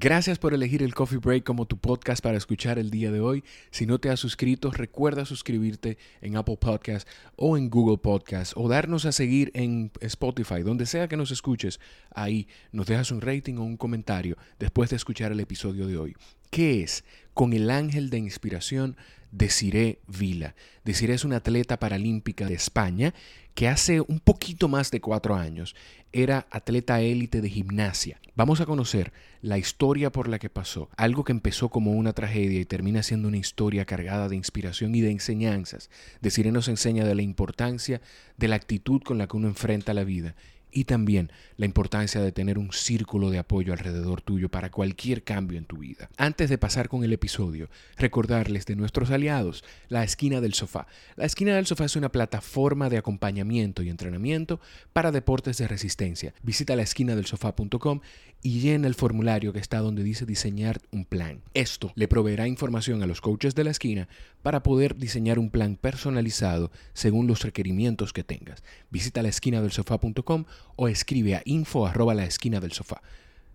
Gracias por elegir el Coffee Break como tu podcast para escuchar el día de hoy. Si no te has suscrito, recuerda suscribirte en Apple Podcast o en Google Podcast o darnos a seguir en Spotify, donde sea que nos escuches. Ahí nos dejas un rating o un comentario después de escuchar el episodio de hoy. ¿Qué es? Con el ángel de inspiración Desiree Vila. Desiree es una atleta paralímpica de España que hace un poquito más de cuatro años era atleta élite de gimnasia. Vamos a conocer la historia por la que pasó, algo que empezó como una tragedia y termina siendo una historia cargada de inspiración y de enseñanzas. Desiree nos enseña de la importancia de la actitud con la que uno enfrenta la vida y también la importancia de tener un círculo de apoyo alrededor tuyo para cualquier cambio en tu vida. Antes de pasar con el episodio, recordarles de nuestros aliados, La Esquina del Sofá. La Esquina del Sofá es una plataforma de acompañamiento y entrenamiento para deportes de resistencia. Visita la esquina del sofá.com y llena el formulario que está donde dice diseñar un plan. Esto le proveerá información a los coaches de la esquina para poder diseñar un plan personalizado según los requerimientos que tengas. Visita la esquina del sofá.com o escribe a info arroba la esquina del sofá.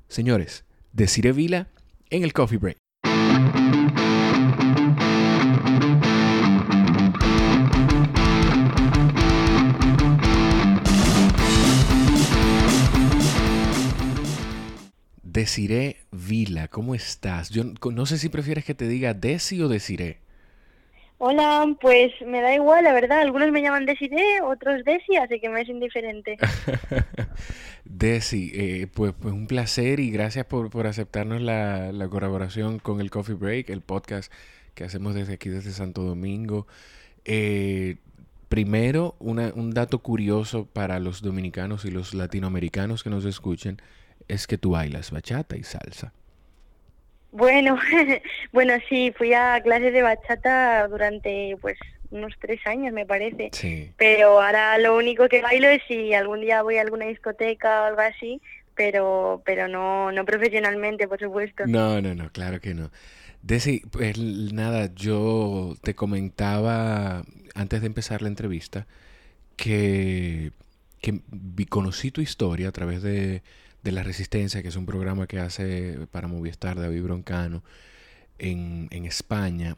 Señores, Desiree Vila en el Coffee Break. Desiree Vila, ¿cómo estás? Yo no sé si prefieres que te diga Desi o Desiree. Hola, pues me da igual, la verdad. Algunos me llaman Desiree, otros Desi, así que me es indiferente. Desi, eh, pues, pues un placer y gracias por, por aceptarnos la, la, colaboración con el Coffee Break, el podcast que hacemos desde aquí, desde Santo Domingo. Eh, primero, una, un dato curioso para los dominicanos y los latinoamericanos que nos escuchen es que tú bailas bachata y salsa. Bueno, bueno, sí, fui a clases de bachata durante pues unos tres años me parece. Sí. Pero ahora lo único que bailo es si algún día voy a alguna discoteca o algo así, pero pero no no profesionalmente, por supuesto. No, no, no, claro que no. Desi, pues nada, yo te comentaba antes de empezar la entrevista que, que conocí tu historia a través de de la Resistencia, que es un programa que hace para Movistar David Broncano en, en España.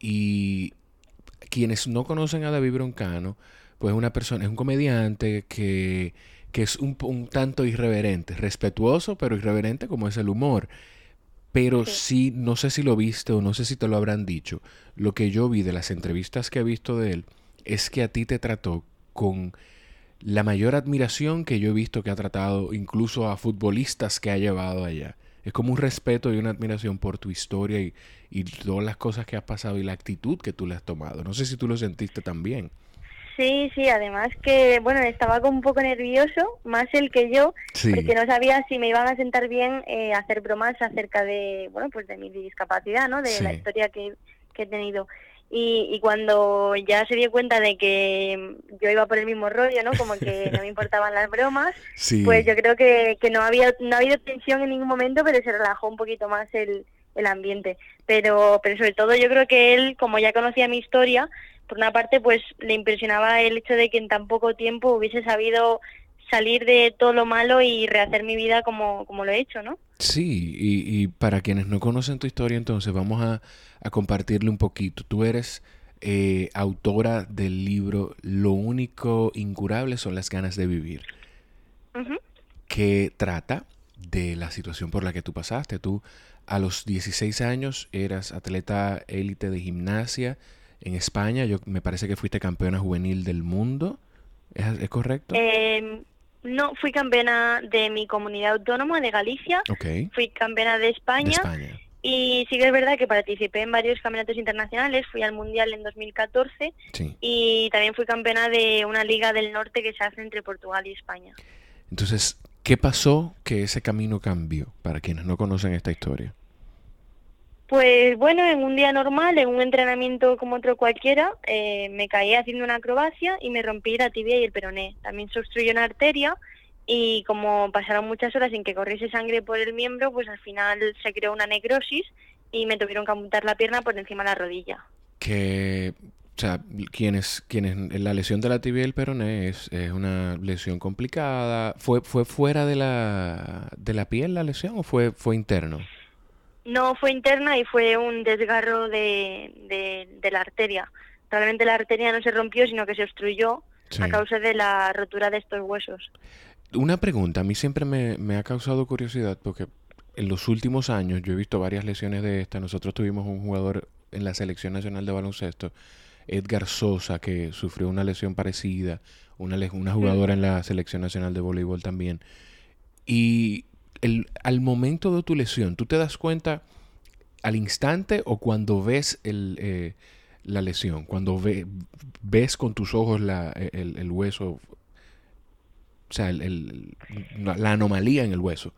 Y quienes no conocen a David Broncano, pues una persona, es un comediante que, que es un, un, tanto irreverente, respetuoso, pero irreverente como es el humor. Pero sí. sí, no sé si lo viste o no sé si te lo habrán dicho. Lo que yo vi de las entrevistas que he visto de él es que a ti te trató con la mayor admiración que yo he visto que ha tratado incluso a futbolistas que ha llevado allá. Es como un respeto y una admiración por tu historia y, y todas las cosas que has pasado y la actitud que tú le has tomado. No sé si tú lo sentiste también. Sí, sí, además que, bueno, estaba como un poco nervioso, más él que yo, Sí. porque no sabía si me iban a sentar bien eh, hacer bromas acerca de, bueno, pues de mi discapacidad, ¿no? De Sí. la historia que, que he tenido. Y, y cuando ya se dio cuenta de que yo iba por el mismo rollo, ¿no? Como que no me importaban las bromas, Sí. pues yo creo que, que no había no ha habido tensión en ningún momento, pero se relajó un poquito más el, el ambiente. Pero, pero sobre todo yo creo que él, como ya conocía mi historia, por una parte pues le impresionaba el hecho de que en tan poco tiempo hubiese sabido salir de todo lo malo y rehacer mi vida como, como lo he hecho, ¿no? Sí, y, y para quienes no conocen tu historia, entonces vamos a, a compartirle un poquito. Tú eres eh, autora del libro Lo único incurable son las ganas de vivir, Ujú. que trata de la situación por la que tú pasaste. Tú a los 16 años eras atleta élite de gimnasia en España. Yo me parece que fuiste campeona juvenil del mundo. ¿Es, es correcto? Eh, no, fui campeona de mi comunidad autónoma de Galicia, ok. fui campeona de De España, España. y sí que es verdad que participé en varios campeonatos internacionales, fui al Mundial en 2014 Sí. y también fui campeona de una liga del norte que se hace entre Portugal y España. Entonces, ¿qué pasó que ese camino cambió para quienes no conocen esta historia? Pues bueno, en un día normal, en un entrenamiento como otro cualquiera, eh, me caí haciendo una acrobacia y me rompí la tibia y el peroné. También se obstruyó una arteria y como pasaron muchas horas sin que corriese sangre por el miembro, pues al final se creó una necrosis y me tuvieron que amputar la pierna por encima de la rodilla. Que, o sea, quienes, quienes, la lesión de la tibia y el peroné es, una lesión complicada. ¿Fue, fue fuera de la, de la piel la lesión o fue, fue interno? No, fue interna y fue un desgarro de, de, la arteria. Realmente la arteria no se rompió, sino que se obstruyó a causa de la rotura de estos huesos. Una pregunta, a mí siempre me, me ha causado curiosidad porque en los últimos años yo he visto varias lesiones de esta. Nosotros tuvimos un jugador en la Selección Nacional de Baloncesto, Edgar Sosa, que sufrió una lesión parecida, una, una jugadora en la Selección Nacional de Voleibol también. Y el, al momento de tu lesión, ¿tú te das cuenta al instante o cuando ves el, eh, la lesión? Cuando ve, ves con tus ojos la, el, el, hueso, o sea, la anomalía en el hueso.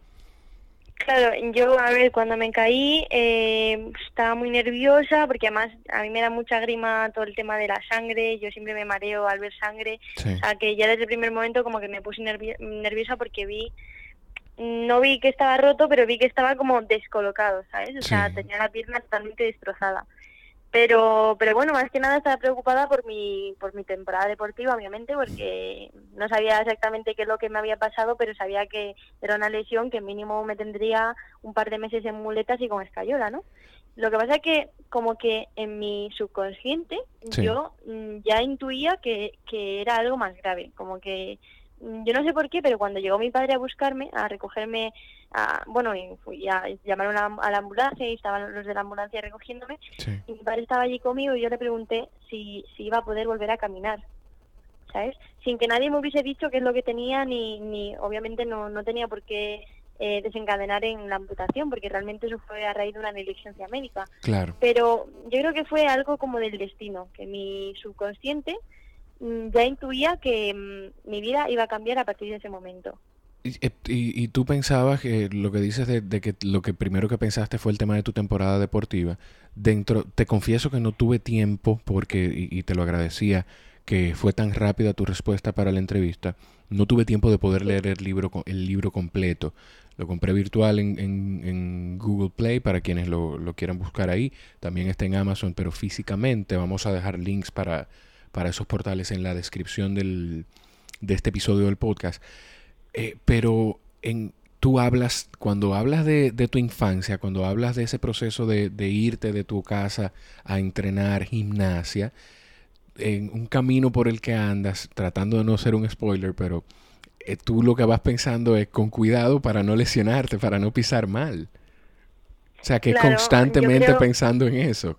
Claro, yo, a ver, cuando me caí eh, estaba muy nerviosa porque además a mí me da mucha grima todo el tema de la sangre, yo siempre me mareo al ver sangre, o sea que ya desde el primer momento como que me puse nerviosa porque vi, no vi que estaba roto, pero vi que estaba como descolocado, ¿sabes? O sea, tenía la pierna totalmente destrozada. Pero, pero bueno, más que nada estaba preocupada por mi, por mi temporada deportiva, obviamente, porque no sabía exactamente qué es lo que me había pasado, pero sabía que era una lesión que mínimo me tendría un par de meses en muletas y con escayola, ¿no? Lo que pasa es que como que en mi subconsciente yo mm, ya intuía que, que era algo más grave, como que yo no sé por qué, pero cuando llegó mi padre a buscarme, a recogerme, a, bueno, y fui a llamar a la ambulancia y estaban los de la ambulancia recogiéndome, y mi padre estaba allí conmigo y yo le pregunté si, si iba a poder volver a caminar, ¿sabes? Sin que nadie me hubiese dicho qué es lo que tenía, ni, ni obviamente no, no tenía por qué eh, desencadenar en la amputación, porque realmente eso fue a raíz de una negligencia médica. Claro. Pero yo creo que fue algo como del destino, que mi subconsciente Mm, ya intuía que mm, mi vida iba a cambiar a partir de ese momento. Y, y, tú pensabas que lo que dices de, que lo que primero que pensaste fue el tema de tu temporada deportiva. Dentro, te confieso que no tuve tiempo porque, y, te lo agradecía, que fue tan rápida tu respuesta para la entrevista. No tuve tiempo de poder leer el libro, el libro completo. Lo compré virtual en, Google Play para quienes lo quieran buscar ahí. También está en Amazon, pero físicamente vamos a dejar links para, para esos portales en la descripción del, de este episodio del podcast. Eh, pero en, tú hablas, cuando hablas de, tu infancia, cuando hablas de ese proceso de, irte de tu casa a entrenar gimnasia, en un camino por el que andas, tratando de no ser un spoiler, pero eh, tú lo que vas pensando es con cuidado para no lesionarte, para no pisar mal. O sea, que constantemente pensando en eso.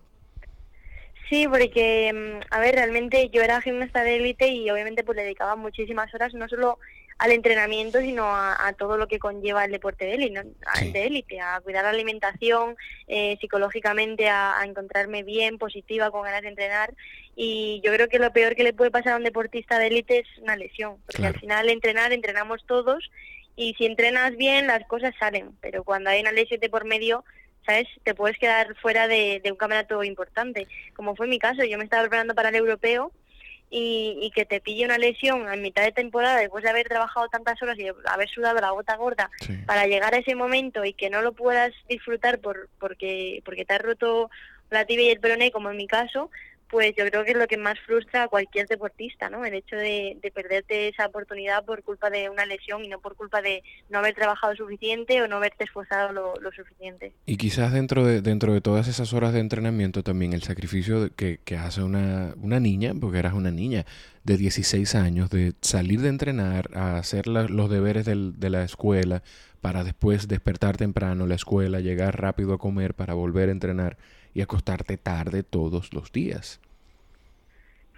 Sí, porque, mm, a ver, realmente yo era gimnasta de élite y obviamente pues le dedicaba muchísimas horas no solo al entrenamiento, sino a, todo lo que conlleva el deporte de élite, de élite a cuidar la alimentación, eh, psicológicamente, a, encontrarme bien, positiva, con ganas de entrenar. Y yo creo que lo peor que le puede pasar a un deportista de élite es una lesión, porque al final entrenar, entrenamos todos y si entrenas bien las cosas salen, pero cuando hay una lesión de por medio ¿sabes? Te puedes quedar fuera de, un campeonato importante, como fue mi caso. Yo me estaba preparando para el europeo y, que te pille una lesión en mitad de temporada después de haber trabajado tantas horas y haber sudado la gota gorda para llegar a ese momento y que no lo puedas disfrutar por, porque, porque te has roto la tibia y el peroné, como en mi caso, pues yo creo que es lo que más frustra a cualquier deportista, ¿no? El hecho de, perderte esa oportunidad por culpa de una lesión y no por culpa de no haber trabajado suficiente o no haberte esforzado lo, suficiente. Y quizás dentro de, dentro de todas esas horas de entrenamiento también el sacrificio que, que hace una, una niña, porque eras una niña de 16 años, de salir de entrenar a hacer los deberes de la escuela para después despertar temprano la escuela, llegar rápido a comer para volver a entrenar y acostarte tarde todos los días.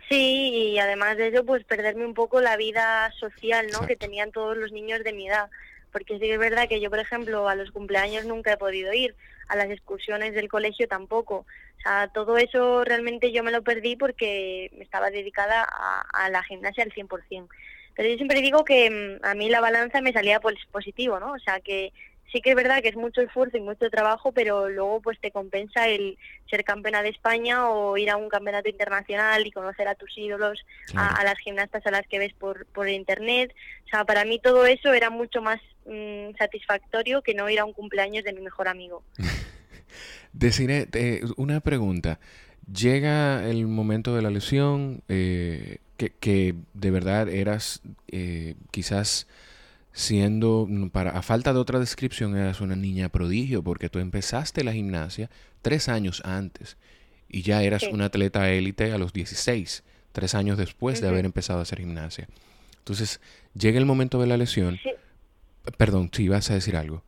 Sí, y además de eso, pues perderme un poco la vida social, ¿no? Que tenían todos los niños de mi edad. Porque sí es verdad que yo, por ejemplo, a los cumpleaños nunca he podido ir, a las excursiones del colegio tampoco. O sea, todo eso realmente yo me lo perdí porque estaba dedicada a, a la gimnasia al 100%. Pero yo siempre digo que mm, a mí la balanza me salía positivo, ¿no? O sea, que sí que es verdad que es mucho esfuerzo y mucho trabajo, pero luego pues te compensa el ser campeona de España o ir a un campeonato internacional y conocer a tus ídolos, a, las gimnastas a las que ves por, por internet. O sea, para mí todo eso era mucho más mm, satisfactorio que no ir a un cumpleaños de mi mejor amigo. Deciré, eh, una pregunta. Llega el momento de la lesión, eh, que, que, de verdad eras eh, quizás siendo, para, a falta de otra descripción, eras una niña prodigio, porque tú empezaste la gimnasia tres años antes y ya eras una atleta élite a los 16, tres años después de haber empezado a hacer gimnasia. Entonces, llega el momento de la lesión. Perdón, si ibas a decir algo.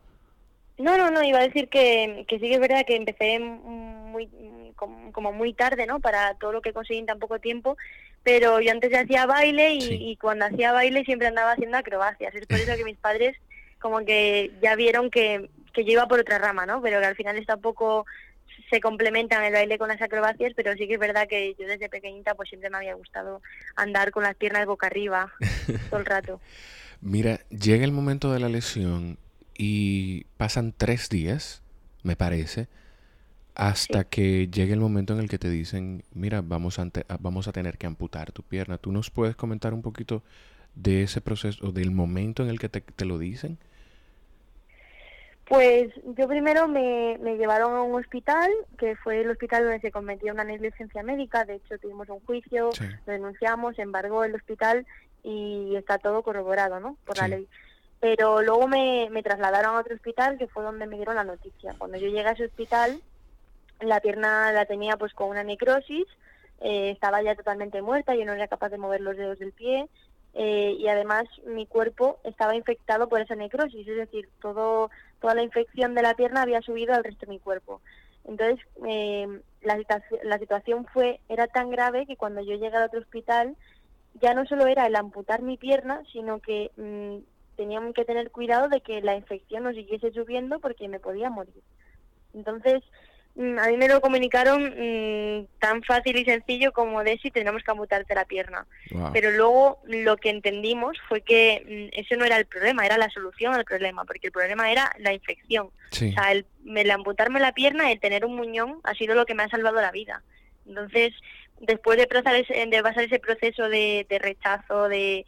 No, no, no, iba a decir que, que sí que es verdad que empecé muy como, muy tarde, ¿no? Para todo lo que conseguí en tan poco tiempo, pero yo antes ya hacía baile y, cuando hacía baile siempre andaba haciendo acrobacias. Es por eso que mis padres como que ya vieron que, que yo iba por otra rama, ¿no? Pero que al final está poco se complementan el baile con las acrobacias, pero sí que es verdad que yo desde pequeñita pues siempre me había gustado andar con las piernas boca arriba todo el rato. Mira, llega el momento de la lesión y pasan tres días, me parece, hasta que llegue el momento en el que te dicen, mira, vamos a, vamos a tener que amputar tu pierna. ¿Tú nos puedes comentar un poquito de ese proceso, del momento en el que te, te lo dicen? Pues yo primero me, me, llevaron a un hospital, que fue el hospital donde se cometió una negligencia médica, de hecho tuvimos un juicio, lo denunciamos, embargó el hospital y está todo corroborado, ¿no? Por la ley. Pero luego me, me trasladaron a otro hospital, que fue donde me dieron la noticia. Cuando yo llegué a ese hospital, la pierna la tenía pues con una necrosis, eh, estaba ya totalmente muerta, yo no era capaz de mover los dedos del pie, eh, y además mi cuerpo estaba infectado por esa necrosis, es decir, todo, toda la infección de la pierna había subido al resto de mi cuerpo. Entonces, eh, la, la situación fue era tan grave que cuando yo llegué al otro hospital, ya no solo era el amputar mi pierna, sino que mm, teníamos que tener cuidado de que la infección no siguiese subiendo porque me podía morir. Entonces, a mí me lo comunicaron mm, tan fácil y sencillo como de si tenemos que amputarte la pierna. Pero luego lo que entendimos fue que mm, eso no era el problema, era la solución al problema, porque el problema era la infección. O sea, el, el, amputarme la pierna, el tener un muñón, ha sido lo que me ha salvado la vida. Entonces, después de pasar ese, de pasar ese proceso de, rechazo, de,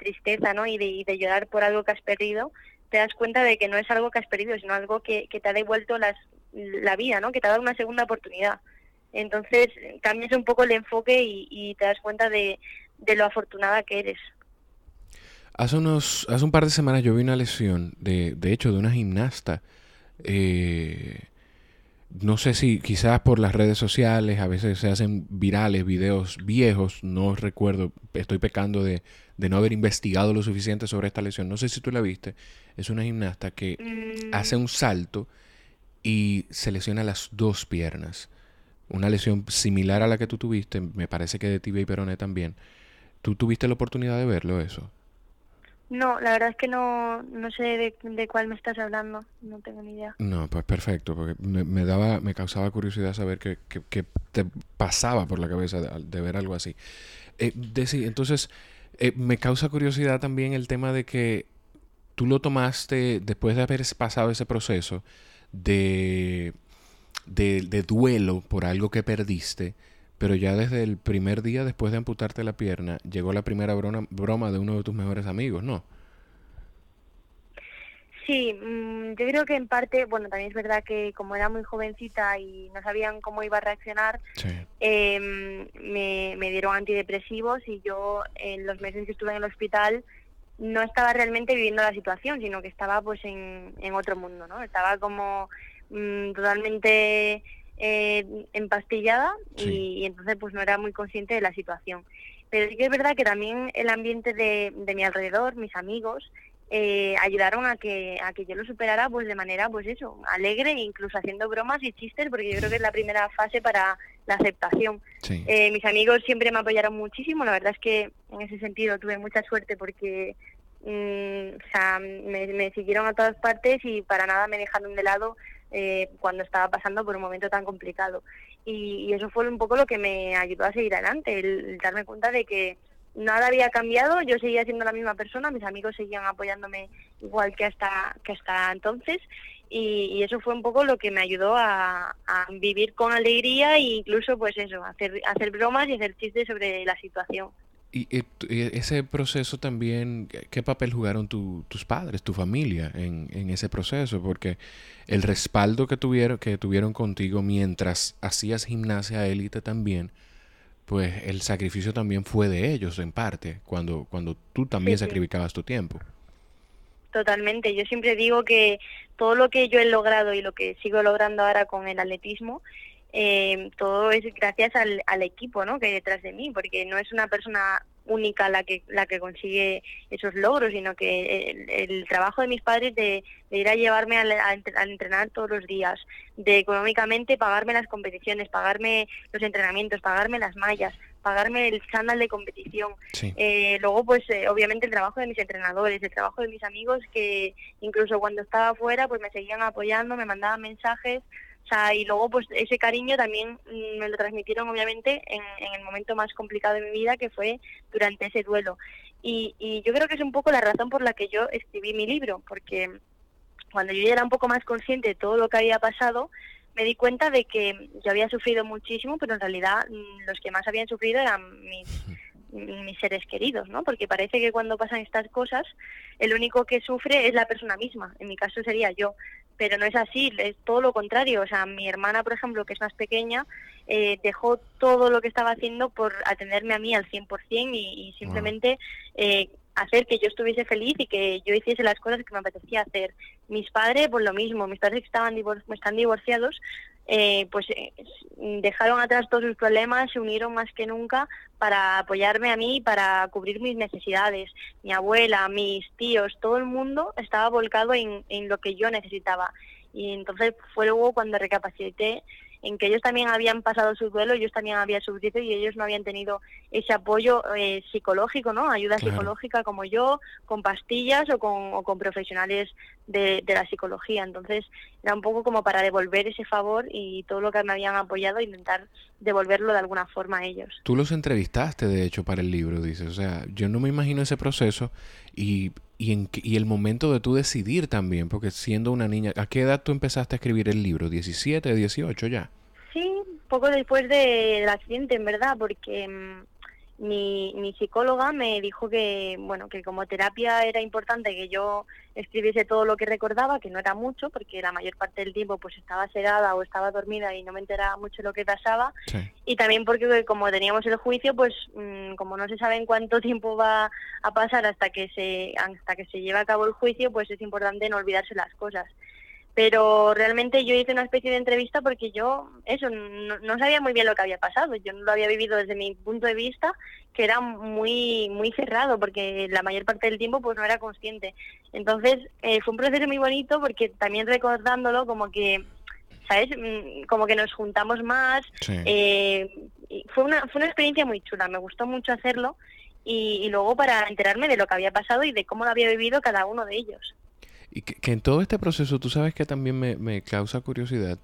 tristeza ¿no? y, de, y de llorar por algo que has perdido, te das cuenta de que no es algo que has perdido, sino algo que, que te ha devuelto las, la vida, ¿no? Que te ha dado una segunda oportunidad. Entonces cambias un poco el enfoque y, te das cuenta de, lo afortunada que eres. Hace unos, hace un par de semanas yo vi una lesión, de, de hecho, de una gimnasta. Eh, no sé si quizás por las redes sociales a veces se hacen virales videos viejos, no recuerdo, estoy pecando de, de no haber investigado lo suficiente sobre esta lesión. No sé si tú la viste, es una gimnasta que mm. hace un salto y se lesiona las dos piernas. Una lesión similar a la que tú tuviste, me parece que de tibia y peroné también. ¿Tú tuviste la oportunidad de verlo eso? No, la verdad es que no, no sé de, cuál me estás hablando, no tengo ni idea. No, pues perfecto, porque me, daba, me causaba curiosidad saber qué, qué, te pasaba por la cabeza de, ver algo así. Eh, entonces, eh, me causa curiosidad también el tema de que tú lo tomaste después de haber pasado ese proceso, de, de, duelo por algo que perdiste, pero ya desde el primer día después de amputarte la pierna, llegó la primera broma, broma de uno de tus mejores amigos, ¿no? Sí, mm, yo creo que en parte, bueno, también es verdad que como era muy jovencita y no sabían cómo iba a reaccionar, em, me, me, dieron antidepresivos y yo en los meses que estuve en el hospital no estaba realmente viviendo la situación, sino que estaba pues en, en otro mundo, ¿no? Estaba como mm, totalmente eh, empastillada y, entonces pues no era muy consciente de la situación. Pero sí que es verdad que también el ambiente de, de mi alrededor, mis amigos, eh, ayudaron a que a que yo lo superara pues de manera pues eso alegre incluso haciendo bromas y chistes porque yo creo que es la primera fase para la aceptación eh, mis amigos siempre me apoyaron muchísimo la verdad es que en ese sentido tuve mucha suerte porque mm, o sea, me, siguieron a todas partes y para nada me dejaron de lado eh, cuando estaba pasando por un momento tan complicado y, eso fue un poco lo que me ayudó a seguir adelante el darme cuenta de que nada había cambiado, yo seguía siendo la misma persona, mis amigos seguían apoyándome igual que hasta, que hasta entonces y, eso fue un poco lo que me ayudó a, vivir con alegría e incluso pues eso, hacer bromas y hacer chistes sobre la situación. Y, ese proceso también, ¿qué papel jugaron tus padres, tu familia en, en, ese proceso? Porque el respaldo que tuvieron, que tuvieron contigo mientras hacías gimnasia élite también, pues el sacrificio también fue de ellos en parte, cuando, cuando tú también sacrificabas tu tiempo. Totalmente, yo siempre digo que todo lo que yo he logrado y lo que sigo logrando ahora con el atletismo eh, todo es gracias al, al, equipo ¿no? que hay detrás de mí, porque no es una persona única la que la que consigue esos logros, sino que el, trabajo de mis padres de, ir a llevarme a, entrenar todos los días, de económicamente pagarme las competiciones, pagarme los entrenamientos, pagarme las mallas, pagarme el chándal de competición. Eh, luego, pues eh, obviamente el trabajo de mis entrenadores, el trabajo de mis amigos que incluso cuando estaba afuera, pues me seguían apoyando, me mandaban mensajes o sea, y luego pues ese cariño también mm, me lo transmitieron obviamente en, el momento más complicado de mi vida, que fue durante ese duelo. Y, y yo creo que es un poco la razón por la que yo escribí mi libro, porque cuando yo ya era un poco más consciente de todo lo que había pasado, me di cuenta de que yo había sufrido muchísimo, pero en realidad mm, los que más habían sufrido eran mis, mis seres queridos, ¿no? Porque parece que cuando pasan estas cosas, el único que sufre es la persona misma. En mi caso sería yo pero no es así, es todo lo contrario. O sea, mi hermana, por ejemplo, que es más pequeña, eh, dejó todo lo que estaba haciendo por atenderme a mí al 100% y, y simplemente eh, hacer que yo estuviese feliz y que yo hiciese las cosas que me apetecía hacer. Mis padres, pues lo mismo, mis padres que estaban están divorciados, eh, pues eh, dejaron atrás todos sus problemas, se unieron más que nunca para apoyarme a mí, para cubrir mis necesidades. Mi abuela, mis tíos, todo el mundo estaba volcado en, en lo que yo necesitaba. Y entonces fue luego cuando recapacité en que ellos también habían pasado su duelo, ellos también habían sufrido y ellos no habían tenido ese apoyo eh, psicológico, ¿no? Ayuda psicológica como yo, con pastillas o con, o con profesionales de, de, la psicología. Entonces era un poco como para devolver ese favor y todo lo que me habían apoyado, intentar devolverlo de alguna forma a ellos. Tú los entrevistaste, de hecho, para el libro, dices. O sea, yo no me imagino ese proceso y y, en, y el momento de tú decidir también, porque siendo una niña, ¿a qué edad tú empezaste a escribir el libro? ¿17, 18 ya? Sí, poco después del accidente, en verdad, porque mm, mi, mi psicóloga me dijo que, bueno, que como terapia era importante que yo escribiese todo lo que recordaba, que no era mucho, porque la mayor parte del tiempo pues estaba sedada o estaba dormida y no me enteraba mucho lo que pasaba. Y también porque como teníamos el juicio, pues mm, como no se sabe en cuánto tiempo va a pasar hasta que se hasta que se lleve a cabo el juicio, pues es importante no olvidarse las cosas pero realmente yo hice una especie de entrevista porque yo eso no, sabía muy bien lo que había pasado. Yo no lo había vivido desde mi punto de vista que era muy muy cerrado porque la mayor parte del tiempo pues no era consciente. Entonces eh, fue un proceso muy bonito porque también recordándolo como que sabes mm, como que nos juntamos más. Eh, fue una fue una experiencia muy chula. Me gustó mucho hacerlo y luego para enterarme de lo que había pasado y de cómo lo había vivido cada uno de ellos y que, en todo este proceso, tú sabes que también me, causa curiosidad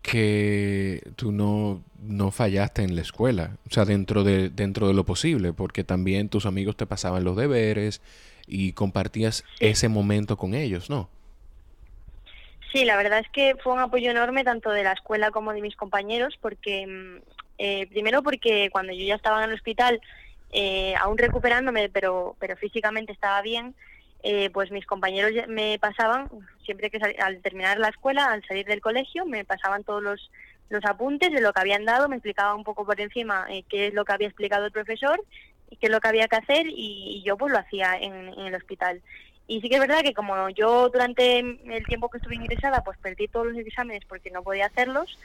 que tú no, no fallaste en la escuela, o sea, dentro de, dentro de lo posible, porque también tus amigos te pasaban los deberes y compartías ese momento con ellos, ¿no? Sí, la verdad es que fue un apoyo enorme tanto de la escuela como de mis compañeros, porque mm, eh, primero porque cuando yo ya estaba en el hospital, eh, aún recuperándome, pero, pero físicamente estaba bien, eh, pues mis compañeros me pasaban, siempre que al terminar la escuela, al salir del colegio, me pasaban todos los, los apuntes de lo que habían dado, me explicaba un poco por encima eh, qué es lo que había explicado el profesor y qué es lo que había que hacer y, yo pues lo hacía en, el hospital. Y sí que es verdad que como yo durante el tiempo que estuve ingresada pues perdí todos los exámenes porque no podía hacerlos,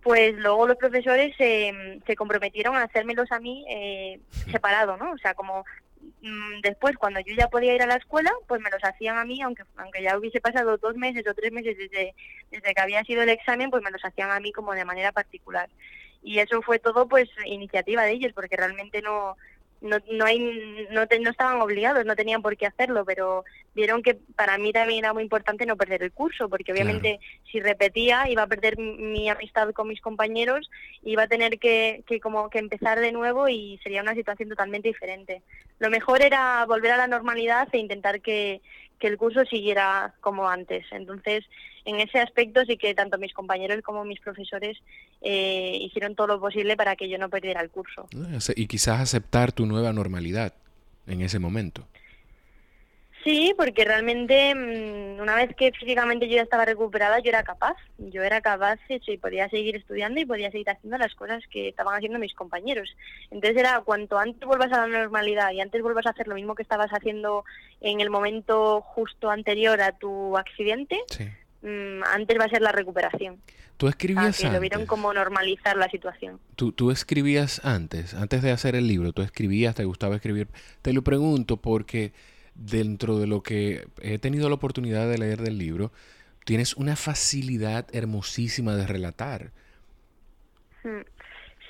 pues luego los profesores se comprometieron a hacérmelos a mí eh, separado, ¿no? O sea, como después, cuando yo ya podía ir a la escuela, pues me los hacían a mí, aunque aunque ya hubiese pasado dos meses o tres meses desde, desde que había sido el examen, pues me los hacían a mí como de manera particular. Y eso fue todo, pues, iniciativa de ellos, porque realmente no, no, no, hay, no, no estaban obligados, no tenían por qué hacerlo, pero vieron que para mí también era muy importante no perder el curso, porque obviamente si repetía iba a perder mi amistad con mis compañeros, iba a tener que, que, como que empezar de nuevo y sería una situación totalmente diferente. Lo mejor era volver a la normalidad e intentar que, que el curso siguiera como antes. Entonces, en ese aspecto sí que tanto mis compañeros como mis profesores eh, hicieron todo lo posible para que yo no perdiera el curso. Y quizás aceptar tu nueva normalidad en ese momento. Sí, porque realmente mm, una vez que físicamente yo ya estaba recuperada, yo era capaz. Yo era capaz y podía seguir estudiando y podía seguir haciendo las cosas que estaban haciendo mis compañeros. Entonces era cuanto antes vuelvas a la normalidad y antes vuelvas a hacer lo mismo que estabas haciendo en el momento justo anterior a tu accidente, mm, antes va a ser la recuperación. ¿Tú escribías antes? lo vieron como normalizar la situación. ¿Tú, ¿Tú escribías antes, antes de hacer el libro? ¿Tú escribías, te gustaba escribir? Te lo pregunto porque dentro de lo que he tenido la oportunidad de leer del libro, tienes una facilidad hermosísima de relatar. Hmm.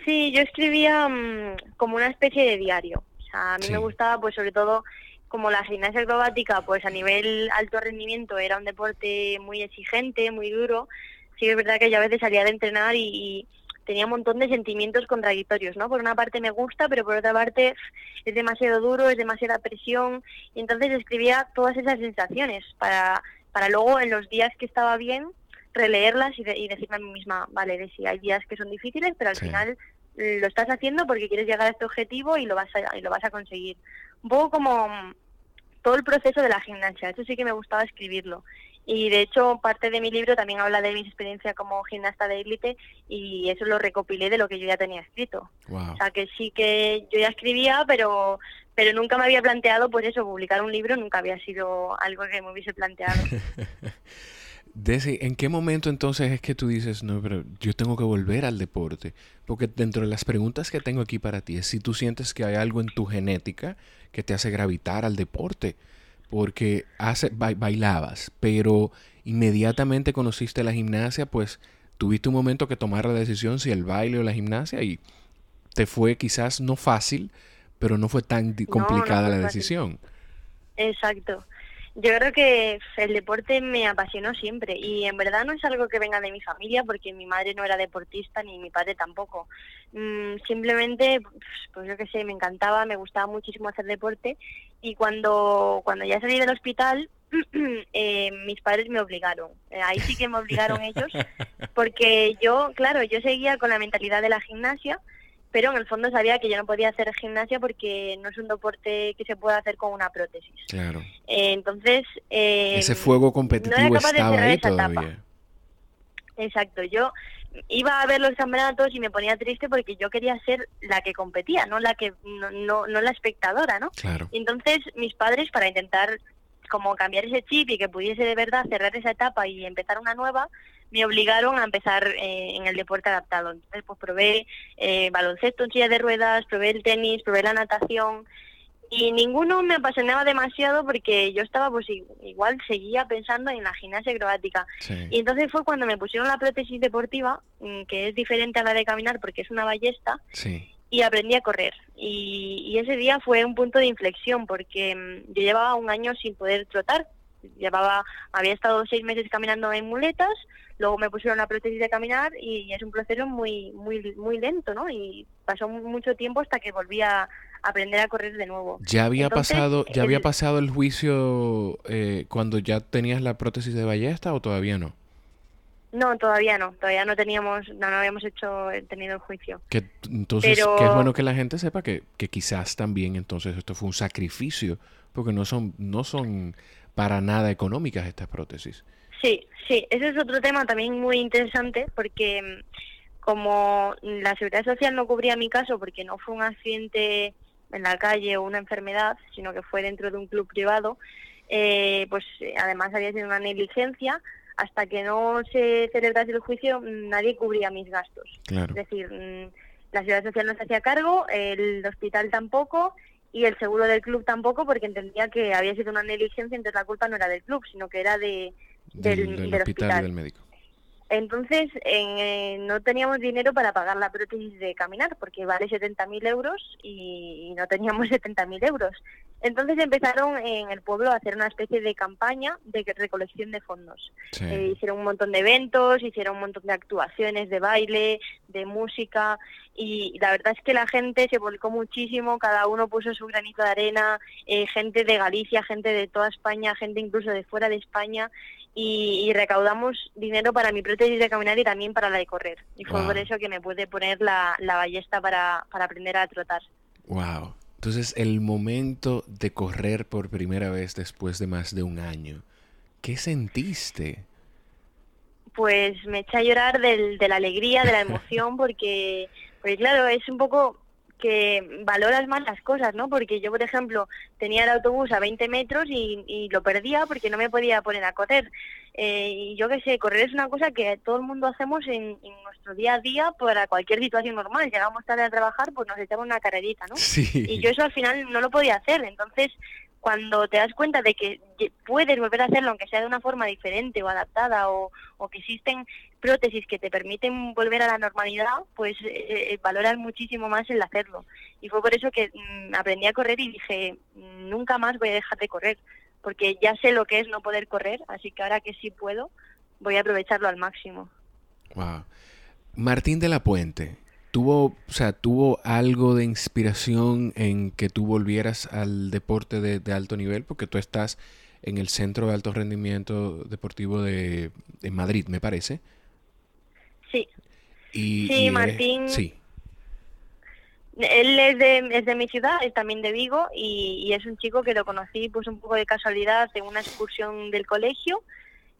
Sí, yo escribía mm, como una especie de diario. O sea, a mí me gustaba, pues sobre todo, como la gimnasia acrobática, pues a nivel alto rendimiento era un deporte muy exigente, muy duro. Sí, es verdad que yo a veces salía de entrenar y tenía un montón de sentimientos contradictorios, ¿no? Por una parte me gusta, pero por otra parte es demasiado duro, es demasiada presión, y entonces escribía todas esas sensaciones para, para luego en los días que estaba bien releerlas y, decirme a mí misma, vale, de si hay días que son difíciles, pero al final lo estás haciendo porque quieres llegar a este objetivo y lo vas a, y lo vas a conseguir. Un poco como todo el proceso de la gimnasia, eso sí que me gustaba escribirlo. Y de hecho, parte de mi libro también habla de mi experiencia como gimnasta de élite y eso lo recopilé de lo que yo ya tenía escrito. O sea, que sí que yo ya escribía, pero pero nunca me había planteado, pues eso, publicar un libro nunca había sido algo que me hubiese planteado. Desi, ¿en qué momento entonces es que tú dices, no, pero yo tengo que volver al deporte? Porque dentro de las preguntas que tengo aquí para ti es si tú sientes que hay algo en tu genética que te hace gravitar al deporte porque hace, bailabas, pero inmediatamente conociste la gimnasia, pues tuviste un momento que tomar la decisión si el baile o la gimnasia y te fue quizás no fácil, pero no fue tan complicada la decisión. Exacto. Yo creo que el deporte me apasionó siempre y en verdad no es algo que venga de mi familia porque mi madre no era deportista ni mi padre tampoco. Mm, simplemente, pues yo qué sé, me encantaba, me gustaba muchísimo hacer deporte y cuando, cuando ya salí del hospital, eh, mis padres me obligaron. Eh, ahí sí que me obligaron ellos porque yo, claro, yo seguía con la mentalidad de la gimnasia pero en el fondo sabía que yo no podía hacer gimnasia porque no es un deporte que se pueda hacer con una prótesis. Claro. Eh, entonces... Eh, Ese fuego competitivo estaba ahí todavía. Exacto, yo iba a ver los campeonatos y me ponía triste porque yo quería ser la que competía, no la que no, no, no la espectadora, ¿no? Claro. entonces mis padres para intentar como cambiar ese chip y que pudiese de verdad cerrar esa etapa y empezar una nueva, me obligaron a empezar eh, en el deporte adaptado. Entonces, pues probé eh, baloncesto en silla de ruedas, probé el tenis, probé la natación y ninguno me apasionaba demasiado porque yo estaba pues igual seguía pensando en la gimnasia acrobática. Y entonces fue cuando me pusieron la prótesis deportiva, mm, que es diferente a la de caminar porque es una ballesta. Y aprendí a correr. Y, y ese día fue un punto de inflexión porque mm, yo llevaba un año sin poder trotar. Llevaba, había estado seis meses caminando en muletas, Luego me pusieron la prótesis de caminar y es un proceso muy muy muy lento, ¿no? Y pasó mucho tiempo hasta que volví a aprender a correr de nuevo. ¿Ya había pasado ya había pasado el juicio eh, cuando ya tenías la prótesis de ballesta o todavía no? No, todavía no. Todavía no teníamos, no, habíamos hecho, tenido el juicio. Que, entonces, que es bueno que la gente sepa que, que quizás también entonces esto fue un sacrificio, porque no son, no son para nada económicas estas prótesis. Sí, sí, ese es otro tema también muy interesante porque mm, como la seguridad social no cubría mi caso porque no fue un accidente en la calle o una enfermedad, sino que fue dentro de un club privado, eh, pues eh, además había sido una negligencia, hasta que no se celebrase el juicio mm, nadie cubría mis gastos. Es decir, mm, la seguridad social no se hacía cargo, el hospital tampoco y el seguro del club tampoco porque entendía que había sido una negligencia, entonces la culpa no era del club, sino que era de, del, hospital, y del médico. Entonces eh, no teníamos dinero para pagar la prótesis de caminar porque vale 70.000 euros y, y no teníamos 70.000 euros. Entonces empezaron en el pueblo a hacer una especie de campaña de recolección de fondos. Sí. Eh, hicieron un montón de eventos, hicieron un montón de actuaciones de baile, de música y la verdad es que la gente se volcó muchísimo, cada uno puso su granito de arena, eh, gente de Galicia, gente de toda España, gente incluso de fuera de España y, y recaudamos dinero para mi prótesis de caminar y también para la de correr. Y fue Wow. por eso que me pude poner la, la ballesta para, para aprender a trotar. Wow. Entonces, el momento de correr por primera vez después de más de un año, ¿qué sentiste? pues me eché a llorar del, de la alegría, de la emoción, porque, porque claro, es un poco que valoras más las cosas, ¿no? Porque yo, por ejemplo, tenía el autobús a 20 metros y, y lo perdía porque no me podía poner a correr. Eh, y yo qué sé, correr es una cosa que todo el mundo hacemos en, en nuestro día a día para cualquier situación normal. Llegamos tarde a trabajar, pues nos echamos una carrerita, ¿no? Sí. Y yo eso al final no lo podía hacer. Entonces, cuando te das cuenta de que puedes volver a hacerlo, aunque sea de una forma diferente o adaptada, o, o que existen prótesis que te permiten volver a la normalidad, pues eh, eh, valoras muchísimo más el hacerlo. Y fue por eso que mm, aprendí a correr y dije, "Mm, nunca más voy a dejar de correr, porque ya sé lo que es no poder correr, así que ahora que sí puedo, voy a aprovecharlo al máximo. Wow. Martín de la Puente, ¿tuvo, o sea, ¿tuvo algo de inspiración en que tú volvieras al deporte de, de alto nivel? Porque tú estás en el Centro de Alto Rendimiento Deportivo de, de Madrid, me parece. Sí, Y, Sí, y es- Martín. sí, Él es de, es de mi ciudad, es también de Vigo y, y es un chico que lo conocí pues un poco de casualidad en una excursión del colegio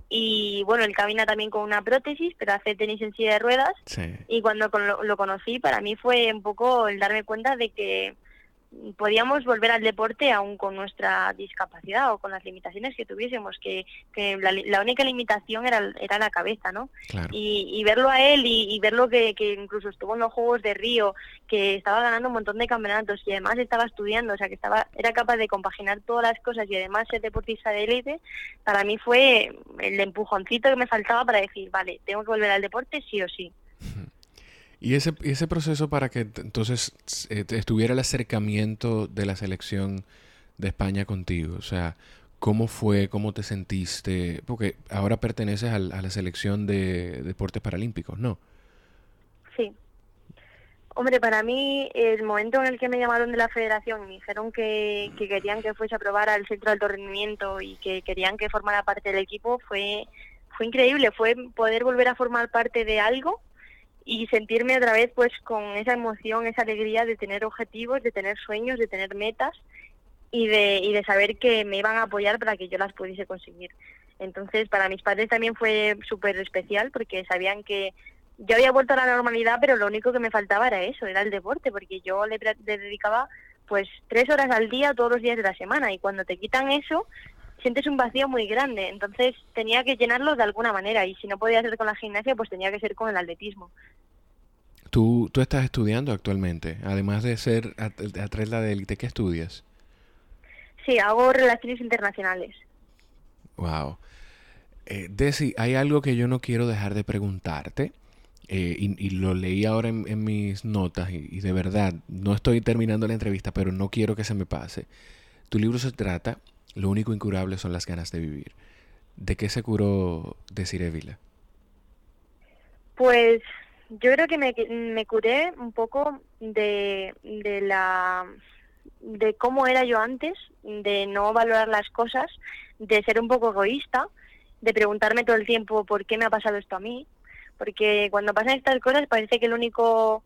y bueno, él camina también con una prótesis, pero hace tenis en silla de ruedas sí. y cuando lo, lo conocí para mí fue un poco el darme cuenta de que podíamos volver al deporte aún con nuestra discapacidad o con las limitaciones que tuviésemos, que, que la, la única limitación era, era la cabeza, ¿no? Claro. y, y verlo a él y, y verlo que, que incluso estuvo en los Juegos de Río, que estaba ganando un montón de campeonatos y además estaba estudiando, o sea que estaba era capaz de compaginar todas las cosas y además ser deportista de élite, para mí fue el empujoncito que me faltaba para decir, vale, tengo que volver al deporte sí o sí. Y ese, ese proceso para que entonces eh, estuviera el acercamiento de la selección de España contigo, o sea, ¿cómo fue? ¿Cómo te sentiste? Porque ahora perteneces al- a la selección de deportes paralímpicos, ¿no? Sí. Hombre, para mí el momento en el que me llamaron de la federación y me dijeron que, que querían que fuese a probar al centro de alto rendimiento y que querían que formara parte del equipo fue, fue increíble, fue poder volver a formar parte de algo y sentirme otra vez pues con esa emoción, esa alegría de tener objetivos, de tener sueños, de tener metas y de, y de saber que me iban a apoyar para que yo las pudiese conseguir. Entonces, para mis padres también fue súper especial porque sabían que yo había vuelto a la normalidad, pero lo único que me faltaba era eso, era el deporte, porque yo le, le dedicaba pues tres horas al día todos los días de la semana y cuando te quitan eso sientes un vacío muy grande, entonces tenía que llenarlo de alguna manera y si no podía ser con la gimnasia pues tenía que ser con el atletismo. Tú, tú estás estudiando actualmente, además de ser at- atleta de élite, ¿qué estudias? Sí, hago relaciones internacionales. Wow. Eh, Desi, hay algo que yo no quiero dejar de preguntarte. eh, y, y lo leí ahora en, en mis notas y, y de verdad, no estoy terminando la entrevista, pero no quiero que se me pase. Tu libro se trata, Lo único incurable son las ganas de vivir. ¿De qué se curó Desiree Vila? Pues yo creo que me, me curé un poco de, de la de cómo era yo antes, de no valorar las cosas, de ser un poco egoísta, de preguntarme todo el tiempo por qué me ha pasado esto a mí, porque cuando pasan estas cosas parece que lo único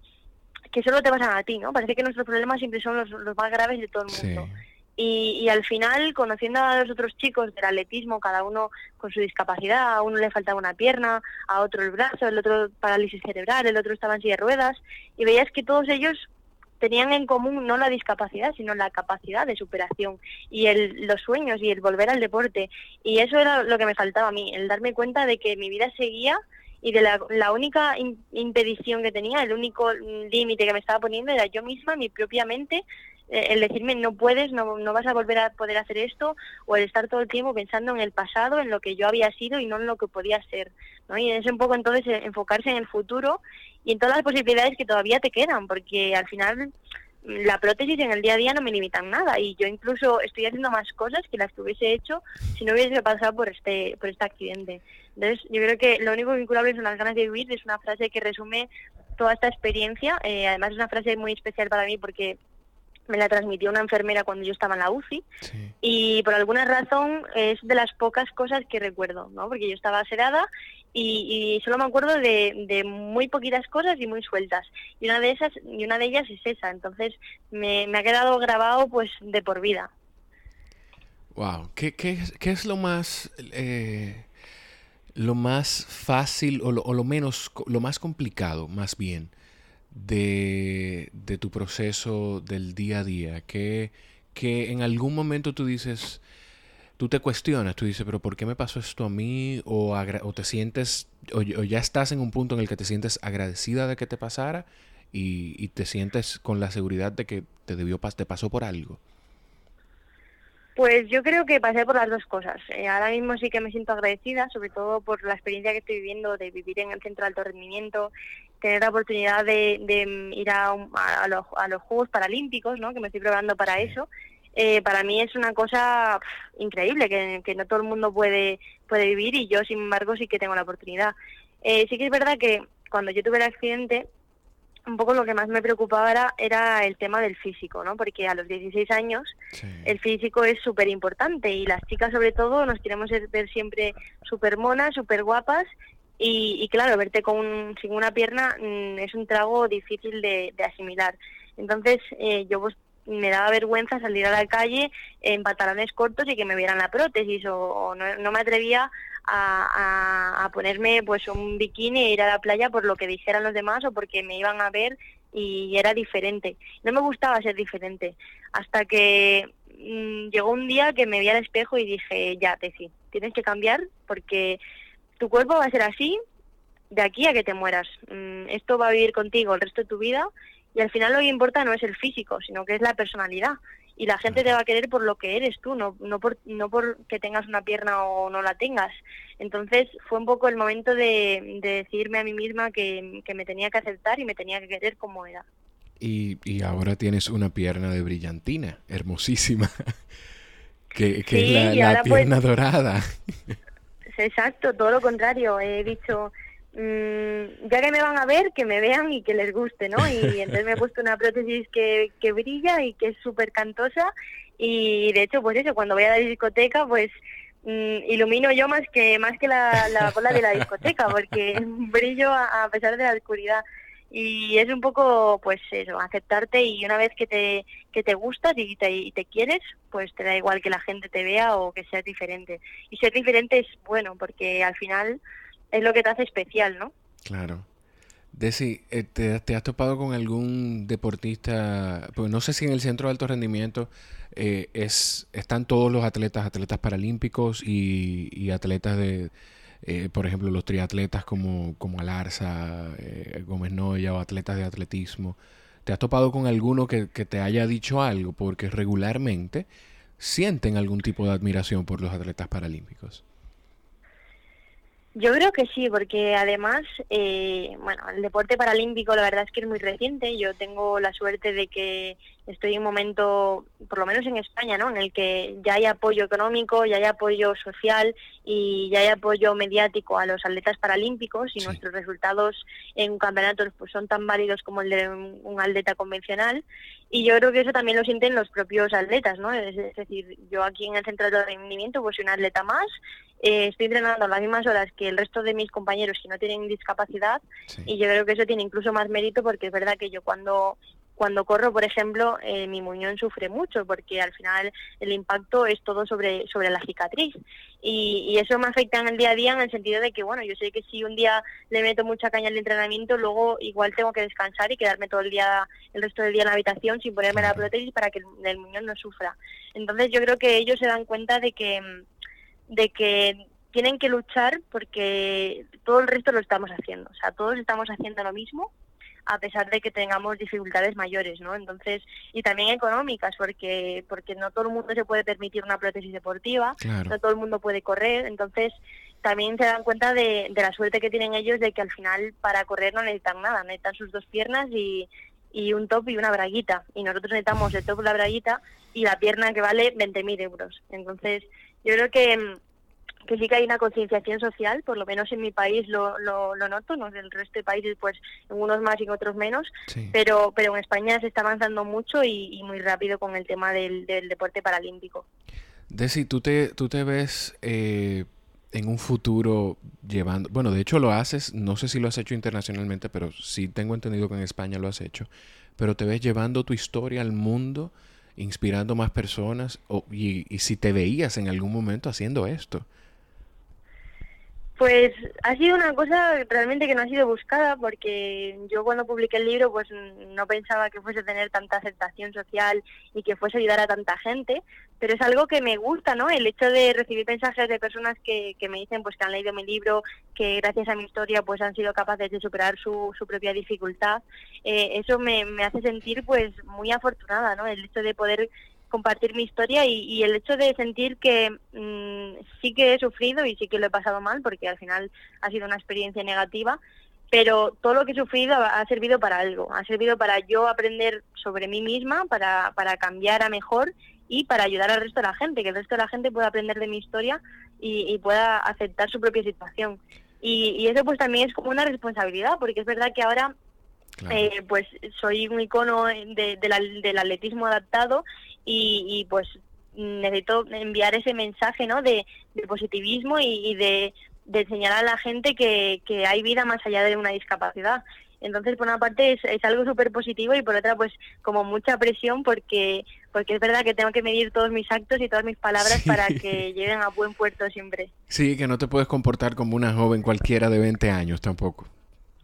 que solo te pasan a ti, ¿no? Parece que nuestros problemas siempre son los, los más graves de todo el Sí, mundo. Y, y al final, conociendo a los otros chicos del atletismo, cada uno con su discapacidad, a uno le faltaba una pierna, a otro el brazo, el otro parálisis cerebral, el otro estaba en silla de ruedas, y veías que todos ellos tenían en común no la discapacidad, sino la capacidad de superación y el, los sueños y el volver al deporte. Y eso era lo que me faltaba a mí, el darme cuenta de que mi vida seguía y de la, la única im- impedición que tenía, el único mm, límite que me estaba poniendo era yo misma, mi propia mente, el decirme no puedes, no, no vas a volver a poder hacer esto, o el estar todo el tiempo pensando en el pasado, en lo que yo había sido y no en lo que podía ser. ¿no? Y es un poco entonces eh, enfocarse en el futuro y en todas las posibilidades que todavía te quedan, porque al final la prótesis en el día a día no me limitan nada y yo incluso estoy haciendo más cosas que las que hubiese hecho si no hubiese pasado por este por este accidente. Entonces, yo creo que lo único vinculable son las ganas de vivir, es una frase que resume toda esta experiencia. Eh, además, es una frase muy especial para mí porque me la transmitió una enfermera cuando yo estaba en la UCI y por alguna razón es de las pocas cosas que recuerdo, ¿no? Porque yo estaba sedada y, solo me acuerdo de, muy poquitas cosas y muy sueltas y una de esas y una de ellas es esa, entonces me, ha quedado grabado pues de por vida. Wow, ¿qué, qué, qué es lo más eh, lo más fácil o lo, o lo menos lo más complicado más bien de, tu proceso del día a día? Que, que en algún momento tú dices, tú te cuestionas, tú dices, pero ¿por qué me pasó esto a mí? O, o te sientes, o, ya estás en un punto en el que te sientes agradecida de que te pasara y, y te sientes con la seguridad de que te debió te pasó por algo. Pues yo creo que pasé por las dos cosas. Eh, ahora mismo sí que me siento agradecida, sobre todo por la experiencia que estoy viviendo de vivir en el centro de alto rendimiento, tener la oportunidad de, ir a, los, Juegos Paralímpicos, ¿no? que me estoy preparando para eso. Eh, para mí es una cosa increíble que, no todo el mundo puede, puede vivir y yo, sin embargo, sí que tengo la oportunidad. Eh, sí que es verdad que cuando yo tuve el accidente, un poco lo que más me preocupaba era, el tema del físico, ¿no? Porque a los 16 años el físico es súper importante y las chicas sobre todo nos queremos ver siempre súper monas, súper guapas y, claro, verte con sin una pierna mm, es un trago difícil de, asimilar. Entonces eh, yo pues me daba vergüenza salir a la calle en pantalones cortos y que me vieran la prótesis o, no, me atrevía a, ponerme pues un bikini e ir a la playa por lo que dijeran los demás o porque me iban a ver y era diferente. No me gustaba ser diferente hasta que mm, llegó un día que me vi al espejo y dije, ya, te sí, tienes que cambiar porque tu cuerpo va a ser así de aquí a que te mueras. Mm, esto va a vivir contigo el resto de tu vida y al final lo que importa no es el físico, sino que es la personalidad y la gente te va a querer por lo que eres tú, no, no, por, no por que tengas una pierna o no la tengas. Entonces fue un poco el momento de, decirme a mí misma que, me tenía que aceptar y me tenía que querer como era. Y, y ahora tienes una pierna de brillantina, hermosísima, que, es la, pues pierna dorada. Exacto, todo lo contrario. He dicho, Mm, ya que me van a ver, que me vean y que les guste, ¿no? Y entonces me he puesto una prótesis que, que brilla y que es súper cantosa y de hecho, pues eso, cuando voy a la discoteca, pues mm, ilumino yo más que más que la, la bola de la discoteca, porque brillo a, pesar de la oscuridad. Y es un poco, pues eso, aceptarte y una vez que te, que te gustas y te, y te quieres, pues te da igual que la gente te vea o que seas diferente. Y ser diferente es bueno, porque al final es lo que te hace especial, ¿no? Claro. Desi, eh, ¿te, has topado con algún deportista? Pues no sé si en el centro de alto rendimiento eh, es, están todos los atletas, atletas paralímpicos y, atletas de, eh, por ejemplo, los triatletas como, como Alarza, Gómez Noya o atletas de atletismo. ¿Te has topado con alguno que te haya dicho algo? Porque regularmente sienten algún tipo de admiración por los atletas paralímpicos. Yo creo que sí, porque además, eh, bueno, el deporte paralímpico la verdad es que es muy reciente. Yo tengo la suerte de que estoy en un momento, por lo menos en España, ¿no? En el que ya hay apoyo económico, ya hay apoyo social y ya hay apoyo mediático a los atletas paralímpicos y nuestros resultados en campeonatos pues son tan válidos como el de un, atleta convencional. Y yo creo que eso también lo sienten los propios atletas, ¿no? Es, decir, yo aquí en el centro de rendimiento pues soy un atleta más, eh, estoy entrenando las mismas horas que el resto de mis compañeros que no tienen discapacidad y yo creo que eso tiene incluso más mérito porque es verdad que yo cuando cuando corro, por ejemplo, eh, mi muñón sufre mucho porque al final el impacto es todo sobre, sobre la cicatriz. Y, eso me afecta en el día a día en el sentido de que, bueno, yo sé que si un día le meto mucha caña al entrenamiento, luego igual tengo que descansar y quedarme todo el día, el resto del día en la habitación sin ponerme la prótesis para que el, muñón no sufra. Entonces yo creo que ellos se dan cuenta de que, de que tienen que luchar porque todo el resto lo estamos haciendo. O sea, todos estamos haciendo lo mismo a pesar de que tengamos dificultades mayores, ¿no? Entonces, y también económicas, porque porque no todo el mundo se puede permitir una prótesis deportiva, no todo el mundo puede correr, entonces también se dan cuenta de, de la suerte que tienen ellos de que al final para correr no necesitan nada, necesitan sus dos piernas y, y un top y una braguita. Y nosotros necesitamos el top, la braguita y la pierna que vale 20.000 euros. Entonces, yo creo que, que sí que hay una concienciación social, por lo menos en mi país lo, lo, noto, no en el resto de países pues en unos más y en otros menos, pero, pero en España se está avanzando mucho y, muy rápido con el tema del, del deporte paralímpico. Desi, ¿tú te, tú te ves eh, en un futuro llevando, bueno, de hecho lo haces, no sé si lo has hecho internacionalmente, pero sí tengo entendido que en España lo has hecho, pero te ves llevando tu historia al mundo, inspirando más personas, y, y si te veías en algún momento haciendo esto. Pues ha sido una cosa realmente que no ha sido buscada porque yo cuando publiqué el libro pues no pensaba que fuese tener tanta aceptación social y que fuese ayudar a tanta gente, pero es algo que me gusta, ¿no? El hecho de recibir mensajes de personas que, que me dicen pues que han leído mi libro, que gracias a mi historia pues han sido capaces de superar su, su propia dificultad, eh, eso me, me hace sentir pues muy afortunada, ¿no? El hecho de poder compartir mi historia y, el hecho de sentir que mm, sí que he sufrido y sí que lo he pasado mal, porque al final ha sido una experiencia negativa, pero todo lo que he sufrido ha, servido para algo, ha servido para yo aprender sobre mí misma, para, para cambiar a mejor y para ayudar al resto de la gente, que el resto de la gente pueda aprender de mi historia y, pueda aceptar su propia situación. Y, eso pues también es como una responsabilidad, porque es verdad que ahora eh, pues soy un icono de, del atletismo adaptado y, pues necesito enviar ese mensaje ¿no? de, positivismo y, de, de, enseñar a la gente que, que, hay vida más allá de una discapacidad. Entonces, por una parte es, es algo súper positivo y por otra, pues como mucha presión porque porque es verdad que tengo que medir todos mis actos y todas mis palabras para que lleguen a buen puerto siempre. Sí, que no te puedes comportar como una joven cualquiera de 20 años tampoco.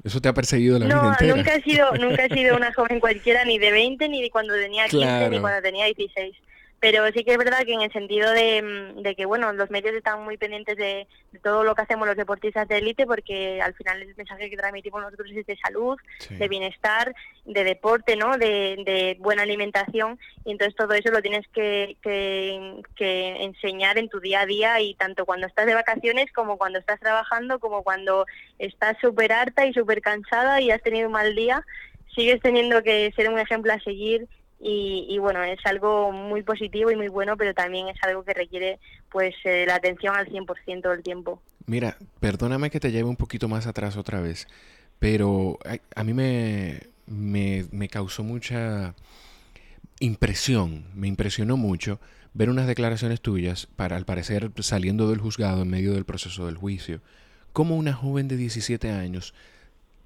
Eso te ha perseguido la vida entera. No, nunca he sido, nunca he sido una joven cualquiera, ni de 20, ni de cuando tenía 15, ni cuando tenía 16 pero sí que es verdad que en el sentido mm, de, que bueno los medios están muy pendientes de, todo lo que hacemos los deportistas de élite porque al final el mensaje que transmitimos nosotros es de salud de bienestar de deporte no de, buena alimentación. Y entonces todo eso lo tienes que, que, enseñar en tu día a día y tanto cuando estás de vacaciones como cuando estás trabajando como cuando estás súper harta y súper cansada y has tenido un mal día sigues teniendo que ser un ejemplo a seguir y, bueno, es algo muy positivo y muy bueno, pero también es algo que requiere pues eh, la atención al 100% del tiempo. Mira, perdóname que te lleve un poquito más atrás otra vez, pero a, mí me, me, causó mucha impresión, me impresionó mucho ver unas declaraciones tuyas, para al parecer saliendo del juzgado en medio del proceso del juicio, como una joven de 17 años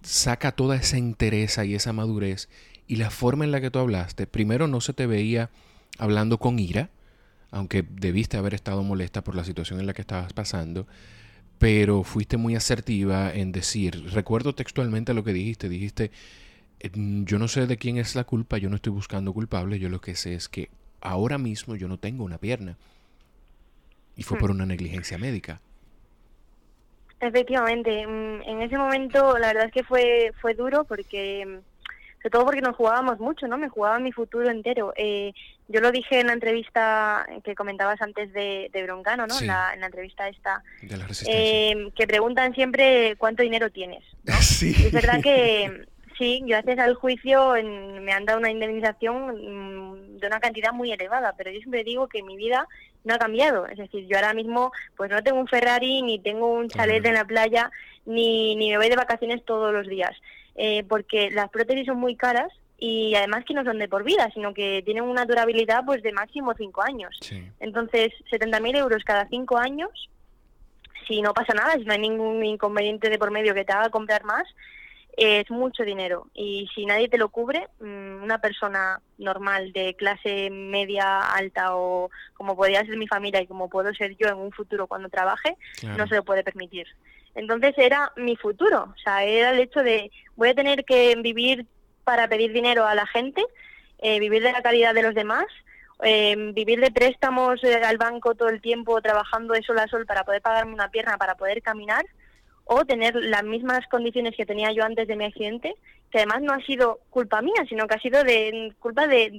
saca toda esa entereza y esa madurez y la forma en la que tú hablaste, primero no se te veía hablando con ira, aunque debiste haber estado molesta por la situación en la que estabas pasando, pero fuiste muy asertiva en decir, recuerdo textualmente lo que dijiste, dijiste, eh, yo no sé de quién es la culpa, yo no estoy buscando culpable, yo lo que sé es que ahora mismo yo no tengo una pierna. Y fue por hmm. una negligencia médica. Efectivamente, mm, en ese momento la verdad es que fue, fue duro porque mm, sobre todo porque nos jugábamos mucho, ¿no? Me jugaba mi futuro entero. Eh, yo lo dije en la entrevista que comentabas antes de, de Broncano, ¿no? En, la, entrevista esta. Eh, que preguntan siempre cuánto dinero tienes. Sí. es verdad que sí, gracias al juicio me han dado una indemnización mm, de una cantidad muy elevada, pero yo siempre digo que mi vida no ha cambiado. Es decir, yo ahora mismo pues no tengo un Ferrari, ni tengo un chalet en la playa, ni, ni me voy de vacaciones todos los días. Eh, porque las prótesis son muy caras y además que no son de por vida, sino que tienen una durabilidad pues de máximo cinco años. Entonces, 70.000 euros cada cinco años, si no pasa nada, si no hay ningún inconveniente de por medio que te haga comprar más, es mucho dinero. Y si nadie te lo cubre, mm, una persona normal de clase media, alta o como podría ser mi familia y como puedo ser yo en un futuro cuando trabaje, no se lo puede permitir. Entonces era mi futuro, o sea, era el hecho de voy a tener que vivir para pedir dinero a la gente, eh, vivir de la calidad de los demás, eh, vivir de préstamos eh, al banco todo el tiempo trabajando de sol a sol para poder pagarme una pierna, para poder caminar, o tener las mismas condiciones que tenía yo antes de mi accidente, que además no ha sido culpa mía, sino que ha sido de culpa de,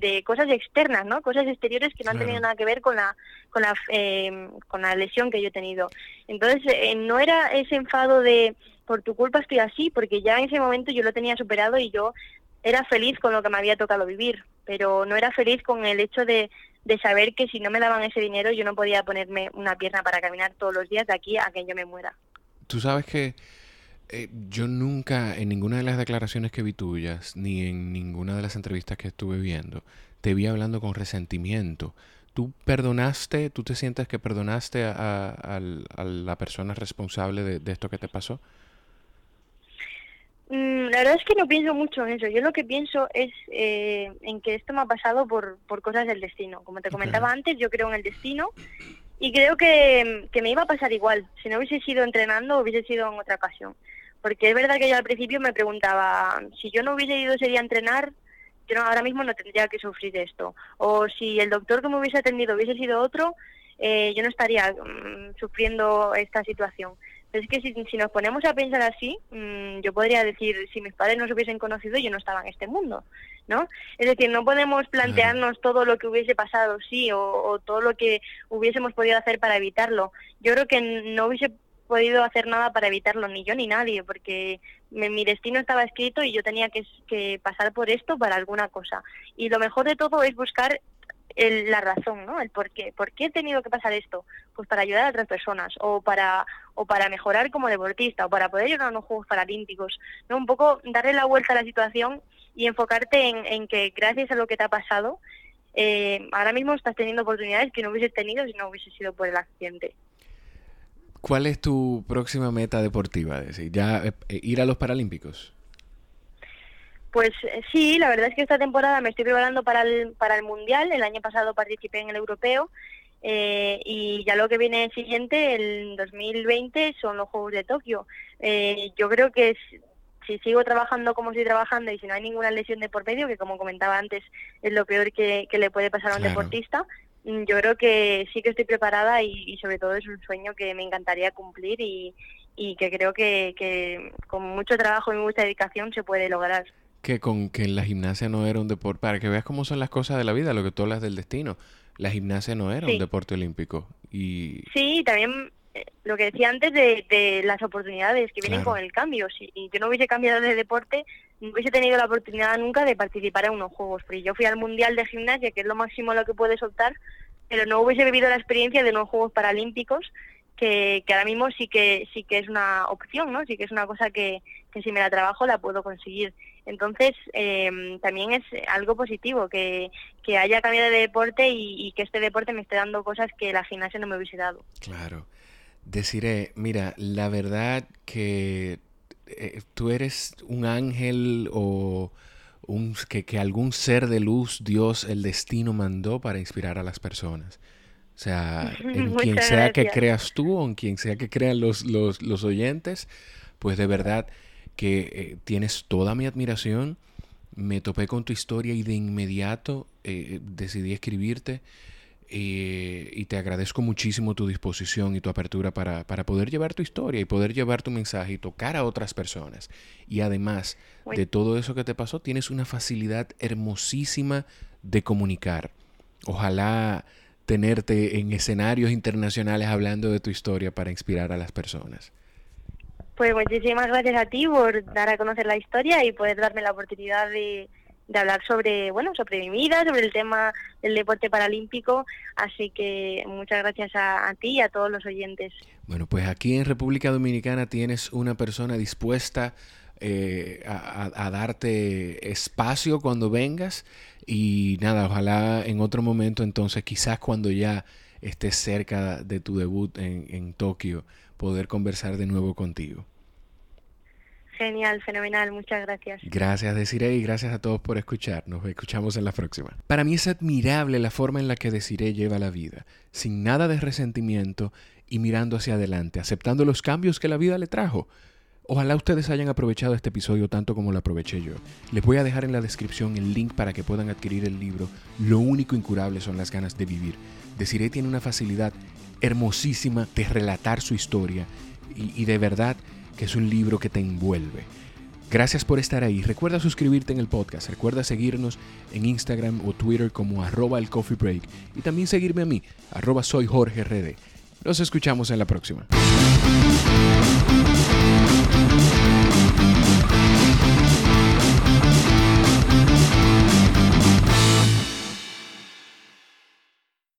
de, cosas externas, ¿no? Cosas exteriores que no han tenido nada que ver con la con la eh, con la lesión que yo he tenido. Entonces eh, no era ese enfado de por tu culpa estoy así, porque ya en ese momento yo lo tenía superado y yo era feliz con lo que me había tocado vivir, pero no era feliz con el hecho de, de saber que si no me daban ese dinero yo no podía ponerme una pierna para caminar todos los días de aquí a que yo me muera. Tú sabes que eh, yo nunca, en ninguna de las declaraciones que vi tuyas, ni en ninguna de las entrevistas que estuve viendo, te vi hablando con resentimiento. ¿Tú perdonaste, tú te sientes que perdonaste a, la persona responsable de, esto que te pasó? Mm, la verdad es que no pienso mucho en eso. Yo lo que pienso es eh, en que esto me ha pasado por, por cosas del destino. Como te comentaba antes, yo creo en el destino y creo que, me iba a pasar igual, si no hubiese sido entrenando hubiese sido en otra ocasión. Porque es verdad que yo al principio me preguntaba, si yo no hubiese ido ese día a entrenar, yo ahora mismo no tendría que sufrir esto. O si el doctor que me hubiese atendido hubiese sido otro, eh, yo no estaría mm, sufriendo esta situación. Pero es que si, si nos ponemos a pensar así, mm, yo podría decir, si mis padres no se hubiesen conocido, yo no estaba en este mundo, ¿no? Es decir, no podemos plantearnos todo lo que hubiese pasado, sí, o, todo lo que hubiésemos podido hacer para evitarlo. Yo creo que no hubiese podido hacer nada para evitarlo, ni yo ni nadie, porque mi destino estaba escrito y yo tenía que, que pasar por esto para alguna cosa. Y lo mejor de todo es buscar la razón, ¿no? El por qué. ¿Por qué he tenido que pasar esto? Pues para ayudar a otras personas o para o para mejorar como deportista o para poder llegar a unos Juegos Paralímpicos, ¿no? Un poco darle la vuelta a la situación y enfocarte en, que gracias a lo que te ha pasado, eh, ahora mismo estás teniendo oportunidades que no hubieses tenido si no hubiese sido por el accidente. ¿Cuál es tu próxima meta deportiva? decir, ya eh, ir a los Paralímpicos. Pues eh, sí, la verdad es que esta temporada me estoy preparando para el, para el Mundial. El año pasado participé en el Europeo eh, y ya lo que viene siguiente, el 2020, son los Juegos de Tokio. Eh, yo creo que si sigo trabajando como estoy trabajando y si no hay ninguna lesión de por medio, que como comentaba antes es lo peor que, le puede pasar a un deportista, mm, yo creo que sí que estoy preparada y, sobre todo es un sueño que me encantaría cumplir y, y que creo que, que con mucho trabajo y mucha dedicación se puede lograr que con que la gimnasia no era un deporte, para que veas cómo son las cosas de la vida, lo que tú hablas del destino. La gimnasia no era un deporte olímpico. y Sí, también eh, lo que decía antes de, las oportunidades que vienen con el cambio. Si yo no hubiese cambiado de deporte, no hubiese tenido la oportunidad nunca de participar en unos Juegos. Porque yo fui al Mundial de Gimnasia, que es lo máximo lo que puedes optar, pero no hubiese vivido la experiencia de unos Juegos Paralímpicos que, ahora mismo sí que sí que es una opción, ¿no? Sí que es una cosa que, que si me la trabajo la puedo conseguir. Entonces, eh, también es algo positivo que, que haya cambiado de deporte y, que este deporte me esté dando cosas que la gimnasia no me hubiese dado. Claro. Deciré, mira, la verdad que eh, tú eres un ángel o un, que, que algún ser de luz, Dios, el destino mandó para inspirar a las personas. O sea, en quien sea que creas tú o en quien sea que crean los, los, los oyentes, pues de verdad que eh, tienes toda mi admiración. Me topé con tu historia y de inmediato eh, decidí escribirte. Eh, y te agradezco muchísimo tu disposición y tu apertura para, para, poder llevar tu historia y poder llevar tu mensaje y tocar a otras personas. Y además de todo eso que te pasó, tienes una facilidad hermosísima de comunicar. Ojalá tenerte en escenarios internacionales hablando de tu historia para inspirar a las personas. Pues muchísimas gracias a ti por dar a conocer la historia y poder darme la oportunidad de, hablar sobre, bueno, sobre mi vida, sobre el tema del deporte paralímpico. Así que muchas gracias a, ti y a todos los oyentes. Bueno, pues aquí en República Dominicana tienes una persona dispuesta eh, a, darte espacio cuando vengas y nada, ojalá en otro momento entonces, quizás cuando ya estés cerca de tu debut en, en Tokio, poder conversar de nuevo contigo. Genial, fenomenal, muchas gracias. Gracias, Desiree, y gracias a todos por escuchar. Nos escuchamos en la próxima. Para mí es admirable la forma en la que Desiree lleva la vida, sin nada de resentimiento y mirando hacia adelante, aceptando los cambios que la vida le trajo. Ojalá ustedes hayan aprovechado este episodio tanto como lo aproveché yo. Les voy a dejar en la descripción el link para que puedan adquirir el libro Lo único incurable son las ganas de vivir. Desiree tiene una facilidad hermosísima de relatar su historia y, de verdad que es un libro que te envuelve. Gracias por estar ahí. Recuerda suscribirte en el podcast. Recuerda seguirnos en Instagram o Twitter como arroba el coffee break. Y también seguirme a mí, arroba soy Jorge Nos escuchamos en la próxima.